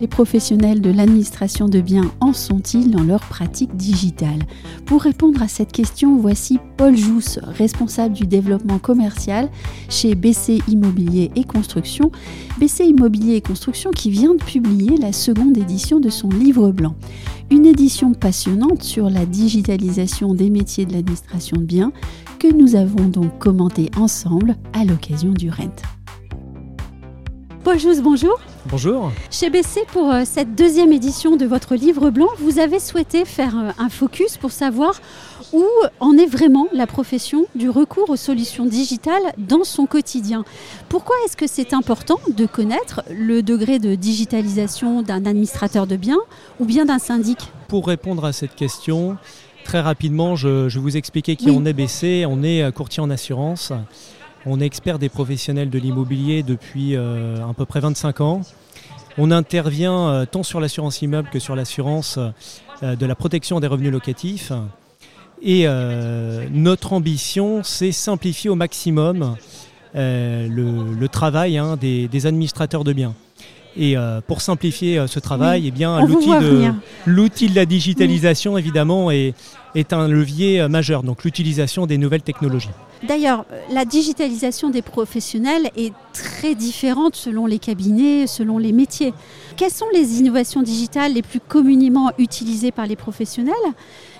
Les professionnels de l'administration de biens en sont-ils dans leur pratique digitale? Pour répondre à cette question, voici Paul Jousse, responsable du développement commercial chez BC Immobilier et Construction. BC Immobilier et Construction qui vient de publier la seconde édition de son livre blanc. Une édition passionnante sur la digitalisation des métiers de l'administration de biens que nous avons donc commenté ensemble à l'occasion du RENT. Paul Jousse, bonjour. Bonjour. Chez BC, pour euh, cette deuxième édition de votre livre blanc, vous avez souhaité faire euh, un focus pour savoir où en est vraiment la profession du recours aux solutions digitales dans son quotidien. Pourquoi est-ce que c'est important de connaître le degré de digitalisation d'un administrateur de biens ou bien d'un syndic? Pour répondre à cette question, très rapidement, je, vais vous expliquer qui Oui. on est BC. On est euh, courtier en assurance. On est expert des professionnels de l'immobilier depuis euh, à peu près 25 ans. On intervient euh, tant sur l'assurance immeuble que sur l'assurance euh, de la protection des revenus locatifs. Et euh, notre ambition, c'est simplifier au maximum le, travail hein, des administrateurs de biens. Et euh, pour simplifier euh, ce travail, Oui, eh bien, l'outil de, l'outil de la digitalisation, évidemment, est, est un levier euh, majeur. Donc l'utilisation des nouvelles technologies. D'ailleurs, la digitalisation des professionnels est très différente selon les cabinets, selon les métiers. Quelles sont les innovations digitales les plus communément utilisées par les professionnels?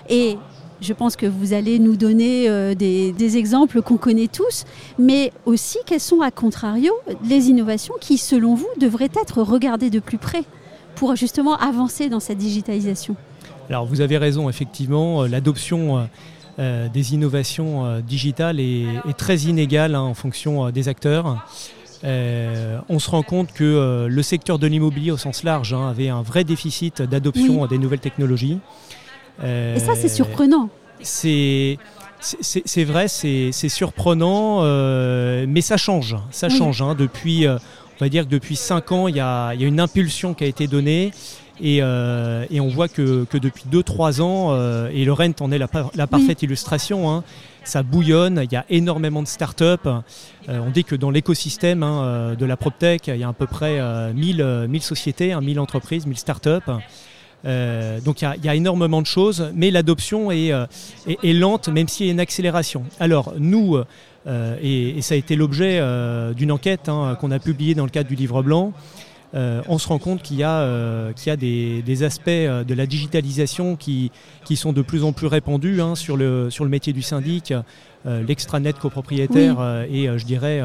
Et je pense que vous allez nous donner euh, des, des exemples qu'on connaît tous, mais aussi quelles sont, à contrario, les innovations qui, selon vous, devraient être regardées de plus près pour justement avancer dans cette digitalisation? Alors vous avez raison, effectivement, euh, l'adoption euh, des innovations digitales est, est très inégale hein, en fonction des acteurs. Euh, on se rend compte que euh, le secteur de l'immobilier au sens large hein, avait un vrai déficit d'adoption Oui. des nouvelles technologies. Euh, Et ça, c'est surprenant. c'est c'est vrai, c'est surprenant, euh, mais ça change. Ça Oui. change. hein. Depuis, euh, on va dire que depuis 5 ans, il y a, y a une impulsion qui a été donnée. Et, euh, et on voit que, que depuis 2-3 ans, et le Rent en est la, par- la parfaite illustration, hein, ça bouillonne, il y a énormément de start-up. On dit que dans l'écosystème hein, de la PropTech, il y a à peu près euh, 1000, euh, 1000 sociétés, hein, 1000 entreprises, 1000 start-up. Euh, donc il y, a, énormément de choses, mais l'adoption est, euh, est, lente, même s'il y a une accélération. Alors nous, euh, et, ça a été l'objet d'une enquête hein, qu'on a publiée dans le cadre du livre blanc, euh, on se rend compte qu'il y a, euh, qu'il y a des, des aspects euh, de la digitalisation qui, qui sont de plus en plus répandus hein, sur, le, sur le métier du syndic. Euh, L'extranet copropriétaire Oui. est, je dirais,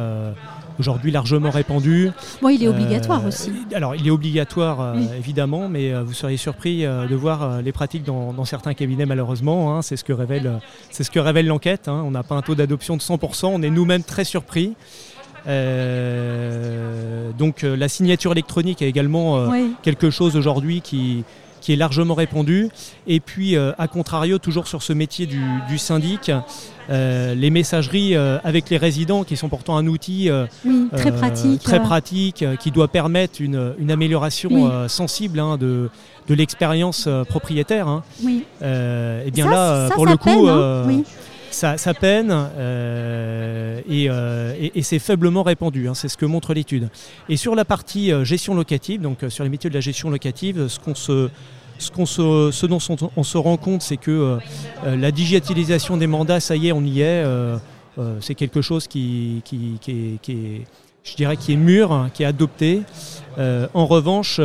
aujourd'hui largement répandu. Bon, il est obligatoire aussi. Alors, il est obligatoire, Oui. évidemment, mais vous seriez surpris de voir les pratiques dans, dans certains cabinets, malheureusement. hein. c'est ce que révèle, c'est ce que révèle l'enquête. hein. On n'a pas un taux d'adoption de 100%. On est nous-mêmes très surpris. Euh, donc, euh, la signature électronique est également euh, Oui. quelque chose aujourd'hui qui, qui est largement répandu. Et puis, euh, à contrario, toujours sur ce métier du, du syndic, euh, les messageries euh, avec les résidents, qui sont pourtant un outil Oui, très pratique. très pratique, qui doit permettre une, une amélioration Oui. sensible hein, de, de l'expérience propriétaire. hein. Oui. Et bien Ça, là, ça, pour ça le coup, peine, hein. Oui. ça, ça peine et, euh, et- c'est faiblement répandu. hein, c'est ce que montre l'étude. Et sur la partie euh, gestion locative, donc euh, sur les métiers de la gestion locative, ce qu'on se ce, dont on, se rend compte, c'est que la digitalisation des mandats, ça y est, on y est. c'est quelque chose qui, qui, qui est, je dirais, qui est mûr, hein, qui est adopté. En revanche,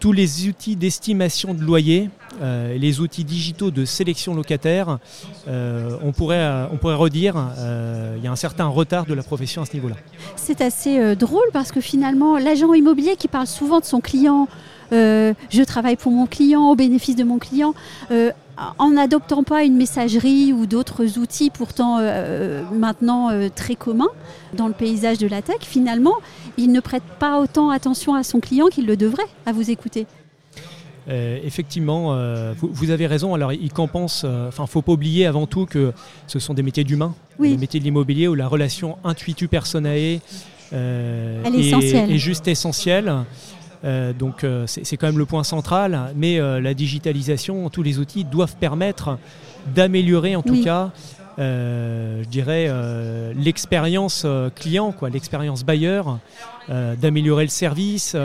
tous les outils d'estimation de loyer, euh, les outils digitaux de sélection locataire, euh, on, pourrait, euh, on pourrait redire, il y a un certain retard de la profession à ce niveau-là. C'est assez drôle parce que finalement, l'agent immobilier qui parle souvent de son client, je travaille pour mon client, au bénéfice de mon client, en n'adoptant pas une messagerie ou d'autres outils pourtant maintenant très communs dans le paysage de la tech, finalement, il ne prête pas autant attention à son client qu'il le devrait, à vous écouter. Effectivement, vous, avez raison. Alors, ils compensent. Enfin, faut pas oublier avant tout que ce sont des métiers d'humain, des métiers de l'immobilier où la relation intuitu personae euh, est, juste essentielle. Euh, donc euh, c'est quand même le point central, mais la digitalisation, tous les outils doivent permettre d'améliorer en tout cas, je dirais, l'expérience client, quoi, l'expérience bailleur, d'améliorer le service.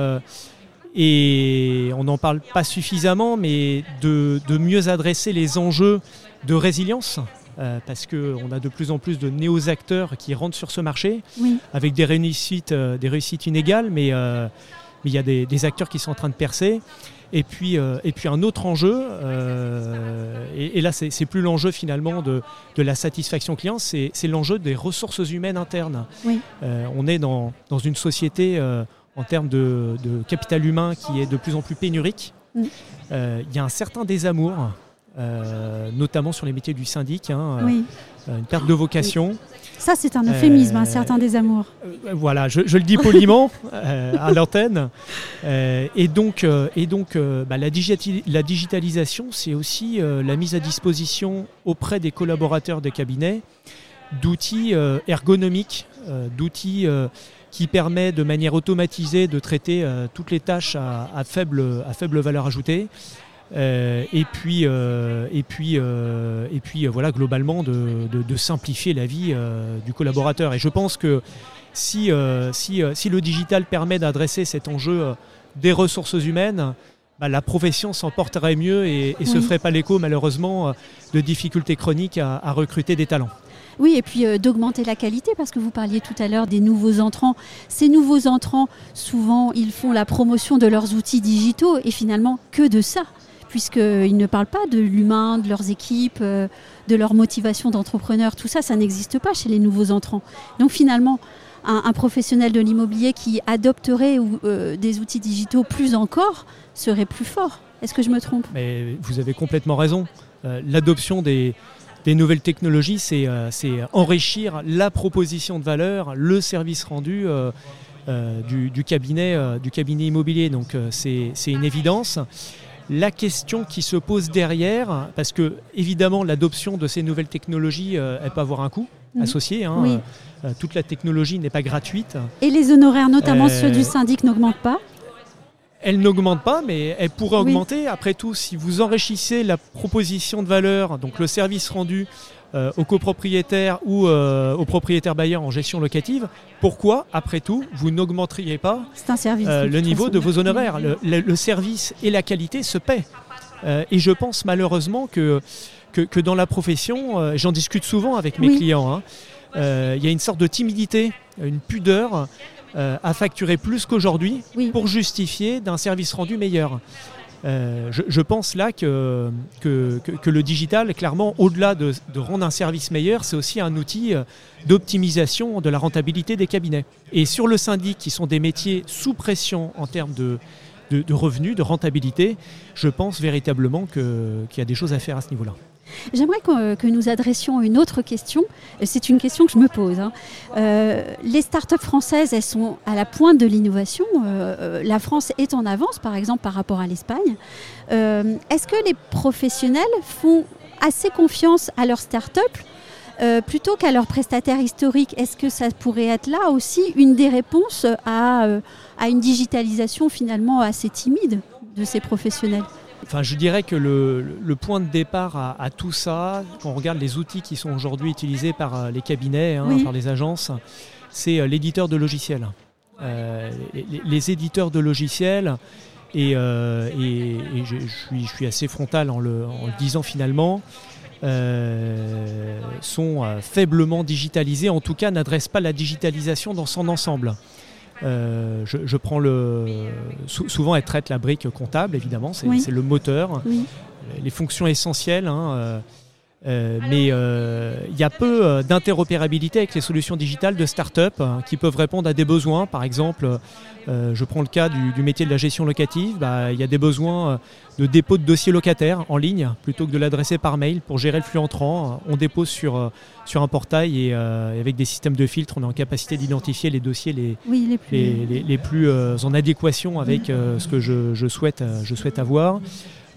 Et on n'en parle pas suffisamment, mais de, de, mieux adresser les enjeux de résilience euh, parce qu'on a de plus en plus de néo-acteurs qui rentrent sur ce marché, avec des réussites, euh, des réussites inégales, mais euh, il y a des, acteurs qui sont en train de percer. Et puis, et puis un autre enjeu, et, là c'est plus l'enjeu finalement de, la satisfaction client, c'est l'enjeu des ressources humaines internes. on est dans, dans une société en termes de, capital humain qui est de plus en plus pénurique. Mm. Il y a un certain désamour euh, notamment sur les métiers du syndic, hein, euh, une perte de vocation. Ça, c'est un euphémisme, un certain désamour. Euh, voilà, je, le dis poliment à l'antenne. et donc, et donc bah, la, la, digitalisation, c'est aussi la mise à disposition auprès des collaborateurs des cabinets d'outils ergonomiques, d'outils qui permettent de manière automatisée de traiter toutes les tâches à, à, faible, à faible valeur ajoutée euh, et puis, euh, et puis, euh, et puis voilà, globalement, de, simplifier la vie du collaborateur. Et je pense que si, si, si le digital permet d'adresser cet enjeu des ressources humaines, bah, la profession s'en porterait mieux et ne se ferait pas l'écho, malheureusement, de difficultés chroniques à, à recruter des talents. Oui, et puis d'augmenter la qualité, parce que vous parliez tout à l'heure des nouveaux entrants. Ces nouveaux entrants, souvent, ils font la promotion de leurs outils digitaux et finalement que de ça puisqu'ils ne parlent pas de l'humain, de leurs équipes, euh, de leur motivation d'entrepreneur. Tout ça, ça n'existe pas chez les nouveaux entrants. Donc finalement, un, professionnel de l'immobilier qui adopterait euh, des outils digitaux plus encore serait plus fort. Est-ce que je me trompe? Mais Vous avez complètement raison. Euh, l'adoption des, nouvelles technologies, c'est enrichir la proposition de valeur, le service rendu. du, cabinet, du cabinet immobilier. Donc c'est une évidence la question qui se pose derrière, parce que évidemment l'adoption de ces nouvelles technologies, euh, elle peut avoir un coût associé. Hein, euh, euh, toute la technologie n'est pas gratuite. Et les honoraires, notamment ceux du syndic, n'augmentent pas? Elle n'augmente pas, mais elle pourrait augmenter. Après tout, si vous enrichissez la proposition de valeur, donc le service rendu euh, aux copropriétaires ou euh, aux propriétaires bailleurs en gestion locative, pourquoi, après tout, vous n'augmenteriez pas euh, le niveau de vos honoraires le, service et la qualité se paient. et je pense malheureusement que, que, dans la profession, j'en discute souvent avec mes clients, hein, il y a une sorte de timidité, une pudeur à facturer plus qu'aujourd'hui pour justifier d'un service rendu meilleur. Euh, je, pense là que, que, le digital, clairement, au-delà de, rendre un service meilleur, c'est aussi un outil euh, d'optimisation de la rentabilité des cabinets. Et sur le syndic, qui sont des métiers sous pression en termes de, de revenus, de rentabilité, je pense véritablement qu'il y a des choses à faire à ce niveau-là. J'aimerais que, nous adressions une autre question. C'est une question que je me pose. Hein. Euh, les startups françaises, elles sont à la pointe de l'innovation. Euh, euh, la France est en avance, par exemple, par rapport à l'Espagne. Est-ce que les professionnels font assez confiance à leurs startups plutôt qu'à leurs prestataires historiques? Est-ce que ça pourrait être là aussi une des réponses à, à une digitalisation finalement assez timide de ces professionnels? Enfin, je dirais que le, point de départ à, tout ça, quand on regarde les outils qui sont aujourd'hui utilisés par euh, les cabinets, hein, par les agences, c'est euh, l'éditeur de logiciels. Euh, les, éditeurs de logiciels, et, je, suis, assez frontal en le, disant finalement, sont faiblement digitalisés, en tout cas n'adressent pas la digitalisation dans son ensemble. Euh, je, prends le. souvent, elle traite la brique comptable, évidemment, c'est le moteur. Les fonctions essentielles, hein, euh, mais euh, il y a peu euh, d'interopérabilité avec les solutions digitales de start-up qui peuvent répondre à des besoins. Par exemple, je prends le cas du, métier de la gestion locative. Bah, il y a des besoins de dépôt de dossiers locataires en ligne plutôt que de l'adresser par mail pour gérer le flux entrant. On dépose sur, sur un portail et avec des systèmes de filtre, on est en capacité d'identifier les dossiers les, les plus, les, plus en adéquation avec ce que je, je, souhaite, je souhaite avoir.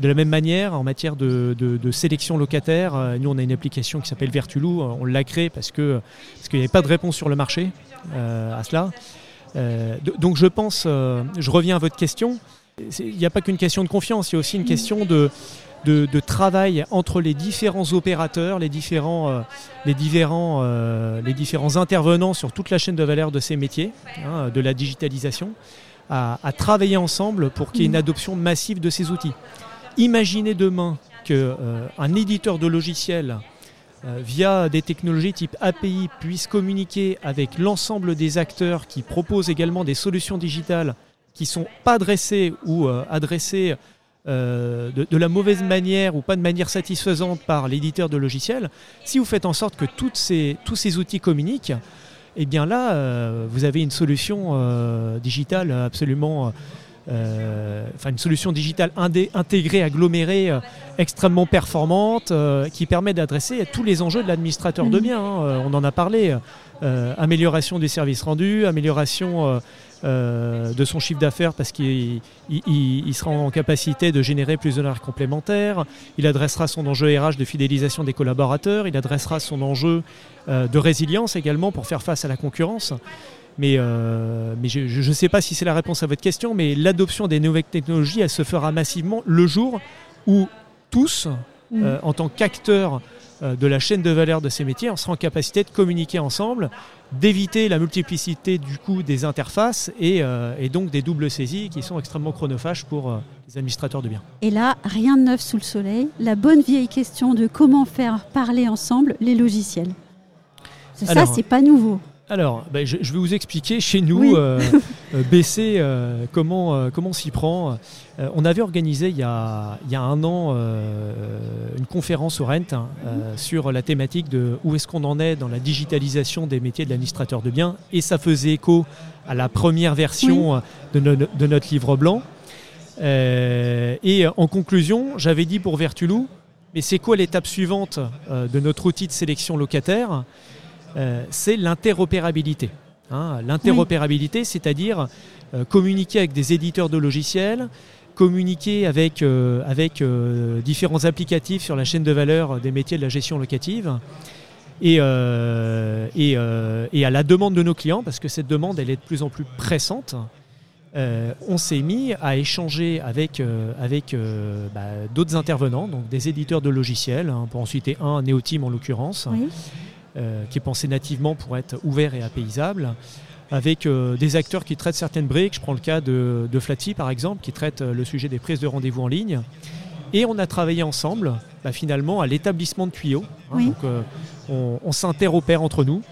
De la même manière, en matière de, sélection locataire, euh, nous on a une application qui s'appelle Vertulou, on l'a créée parce que parce qu'il n'y avait pas de réponse sur le marché euh, à cela. Euh, donc je pense, je reviens à votre question, il n'y a pas qu'une question de confiance, il y a aussi une question de, travail entre les différents opérateurs, les différents, intervenants sur toute la chaîne de valeur de ces métiers, hein, de la digitalisation, à travailler ensemble pour qu'il y ait une adoption massive de ces outils. Imaginez demain qu'un euh, éditeur de logiciels euh, via des technologies type API puisse communiquer avec l'ensemble des acteurs qui proposent également des solutions digitales qui ne sont pas adressées ou euh, adressées de, la mauvaise manière ou pas de manière satisfaisante par l'éditeur de logiciels, si vous faites en sorte que tous ces outils communiquent, eh bien là, vous avez une solution digitale absolument enfin une solution digitale intégrée, agglomérée, euh, extrêmement performante, euh, qui permet d'adresser tous les enjeux de l'administrateur de mhm. biens. Hein. on en a parlé. amélioration du service rendu, amélioration de son chiffre d'affaires parce qu'il sera en capacité de générer plus de complémentaires. complémentaires. Il adressera son enjeu RH de fidélisation des collaborateurs. Il adressera son enjeu de résilience également pour faire face à la concurrence. Mais, euh, mais je ne sais pas si c'est la réponse à votre question, mais l'adoption des nouvelles technologies, elle se fera massivement le jour où tous, mm. euh, en tant qu'acteurs euh, de la chaîne de valeur de ces métiers, on sera en capacité de communiquer ensemble, d'éviter la multiplicité du coup des interfaces et, et, donc des doubles saisies qui sont extrêmement chronophages pour les administrateurs de biens. Et là, rien de neuf sous le soleil. La bonne vieille question de comment faire parler ensemble les logiciels. Ça, c'est pas nouveau. Alors, ben, je, vais vous expliquer chez nous, euh, euh, BC, euh, comment, comment on s'y prend. on avait organisé il y a, un an une conférence au Rent hein, sur la thématique de où est-ce qu'on en est dans la digitalisation des métiers de l'administrateur de biens. Et ça faisait écho à la première version de, de, notre livre blanc. et en conclusion, j'avais dit pour Vertulou, mais c'est quoi l'étape suivante de notre outil de sélection locataire? Euh, c'est l'interopérabilité. Hein. l'interopérabilité, c'est-à-dire euh, communiquer avec des éditeurs de logiciels, communiquer avec, euh, avec différents applicatifs sur la chaîne de valeur des métiers de la gestion locative. Et, et, à la demande de nos clients, parce que cette demande elle est de plus en plus pressante, on s'est mis à échanger avec, avec bah, d'autres intervenants, donc des éditeurs de logiciels, hein, pour en citer un, Neoteam en l'occurrence, qui est pensé nativement pour être ouvert et apaisable, avec euh, des acteurs qui traitent certaines briques. Je prends le cas de, de par exemple, qui traite euh, le sujet des prises de rendez-vous en ligne. Et on a travaillé ensemble, bah, finalement, à l'établissement de tuyaux. Hein. donc, on, s'interopère entre nous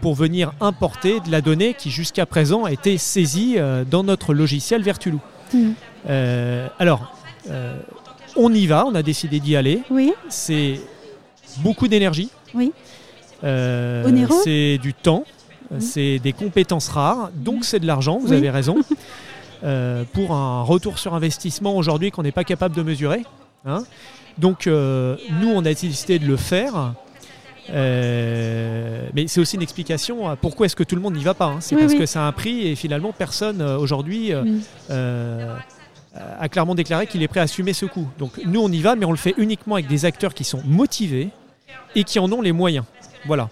pour venir importer de la donnée qui, jusqu'à présent, a été saisie dans notre logiciel Vertulou. Mmh. alors, on y va, on a décidé d'y aller. Oui. C'est beaucoup d'énergie. Oui. Euh, c'est du temps, c'est des compétences rares, donc c'est de l'argent, vous avez raison. Euh, pour un retour sur investissement aujourd'hui qu'on n'est pas capable de mesurer. Hein. Donc euh, nous, on a décidé de le faire. mais c'est aussi une explication à pourquoi est-ce que tout le monde n'y va pas. Hein. C'est parce que ça a un prix et finalement personne aujourd'hui a clairement déclaré qu'il est prêt à assumer ce coût. Donc nous on y va, mais on le fait uniquement avec des acteurs qui sont motivés, et qui en ont les moyens. Voilà.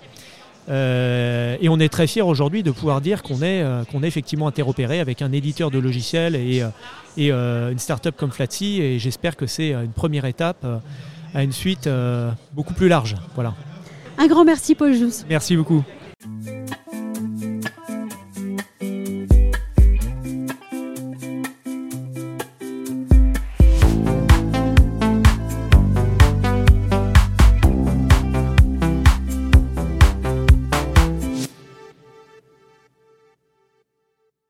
Euh, et on est très fiers aujourd'hui de pouvoir dire qu'on est, euh, qu'on est effectivement interopéré avec un éditeur de logiciels et, euh, et une start-up comme Flatsy. Et j'espère que c'est une première étape à une suite beaucoup plus large. Voilà. Un grand merci, Paul Jousse. Merci beaucoup.